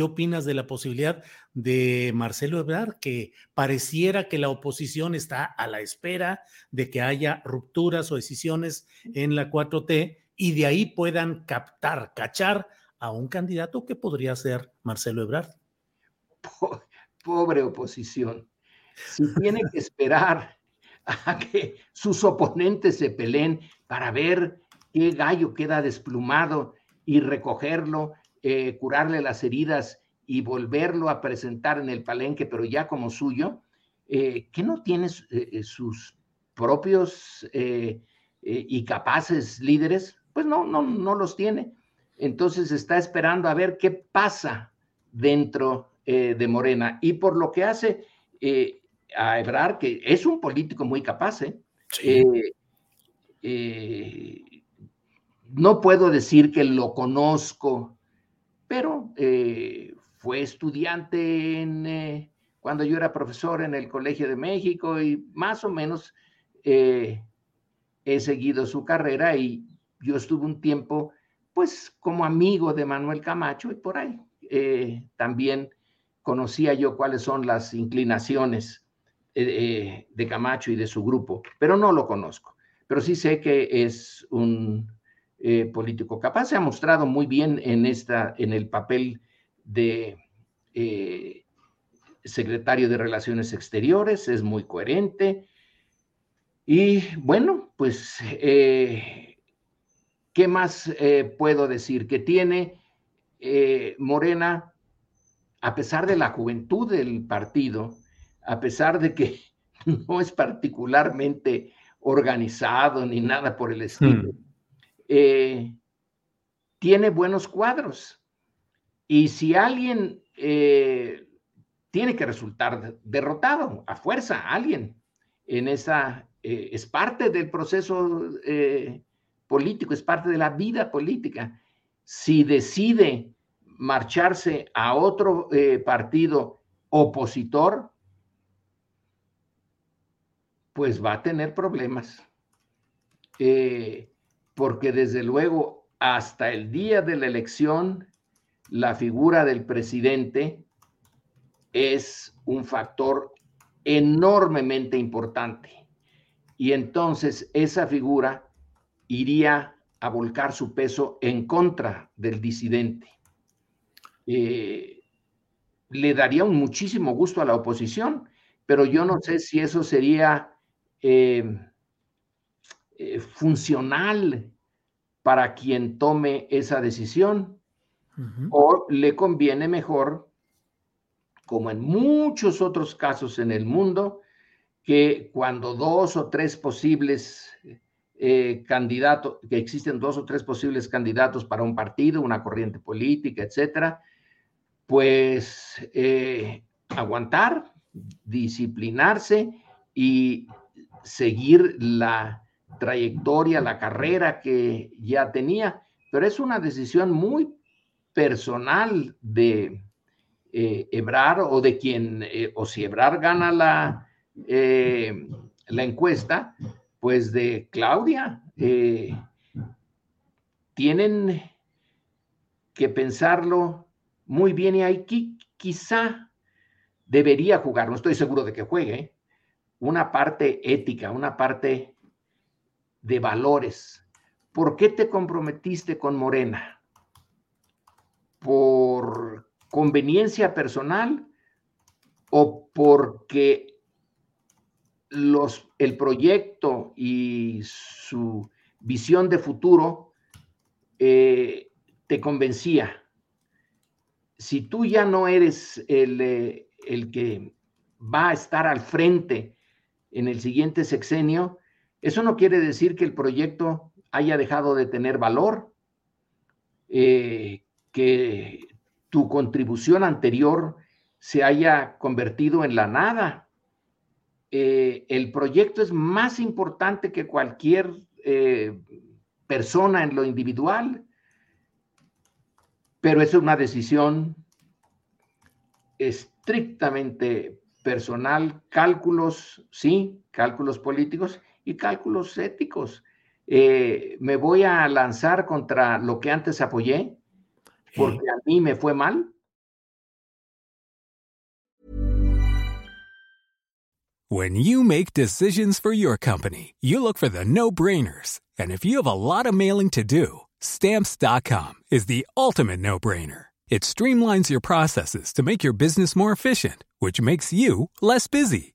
¿Qué opinas de la posibilidad de Marcelo Ebrard que pareciera que la oposición está a la espera de que haya rupturas o decisiones en la 4T y de ahí puedan captar, cachar a un candidato que podría ser Marcelo Ebrard? Po- Pobre oposición. Si tiene que esperar a que sus oponentes se peleen para ver qué gallo queda desplumado y recogerlo, eh, curarle las heridas y volverlo a presentar en el palenque, pero ya como suyo, eh, que no tiene eh, eh, sus propios y capaces líderes, pues no, no, no los tiene. Entonces está esperando a ver qué pasa dentro de Morena. Y por lo que hace a Ebrard, que es un político muy capaz, ¿eh? Eh, eh, no puedo decir que lo conozco, pero eh, fue estudiante en, eh, cuando yo era profesor en el Colegio de México y más o menos eh, he seguido su carrera y yo estuve un tiempo pues como amigo de Manuel Camacho y por ahí también conocía yo cuáles son las inclinaciones de Camacho y de su grupo, pero no lo conozco. Pero sí sé que es un eh, político capaz, se ha mostrado muy bien en, esta, en el papel de eh, secretario de Relaciones Exteriores, es muy coherente. Y bueno, pues, eh, ¿qué más puedo decir? Que tiene Morena, a pesar de la juventud del partido, a pesar de que no es particularmente organizado ni nada por el estilo, eh, tiene buenos cuadros. Y si alguien eh, tiene que resultar derrotado a fuerza, alguien en esa, eh, es parte del proceso político, es parte de la vida política. Si decide marcharse a otro partido opositor, pues va a tener problemas. Eh, porque desde luego hasta el día de la elección, la figura del presidente es un factor enormemente importante. Y entonces esa figura iría a volcar su peso en contra del disidente. Eh, le daría un muchísimo gusto a la oposición, pero yo no sé si eso sería eh, eh, funcional para quien tome esa decisión o le conviene mejor, como en muchos otros casos en el mundo, que cuando dos o tres posibles eh, candidatos, que existen dos o tres posibles candidatos para un partido, una corriente política, etcétera, pues eh, aguantar, disciplinarse y seguir la trayectoria, la carrera que ya tenía. Pero es una decisión muy personal de eh, Ebrar o de quien, eh, o si Ebrar gana la, eh, la encuesta, pues de Claudia. Eh, tienen que pensarlo muy bien y hay qui- quizá debería jugar, no estoy seguro de que juegue, una parte ética, una parte de valores. ¿Por qué te comprometiste con Morena? ¿Por conveniencia personal o porque los, el proyecto y su visión de futuro eh, te convencía? Si tú ya no eres el, eh, el que va a estar al frente en el siguiente sexenio, eso no quiere decir que el proyecto haya dejado de tener valor, eh, que tu contribución anterior se haya convertido en la nada. Eh, el proyecto es más importante que cualquier eh, persona en lo individual, pero es una decisión estrictamente personal, cálculos, sí, cálculos políticos y cálculos éticos. Eh, me voy a lanzar contra lo que antes apoyé, porque a mí me fue mal. When you make decisions for your company, you look for the no-brainers. And if you have a lot of mailing to do, stamps.com is the ultimate no-brainer. It streamlines your processes to make your business more efficient, which makes you less busy.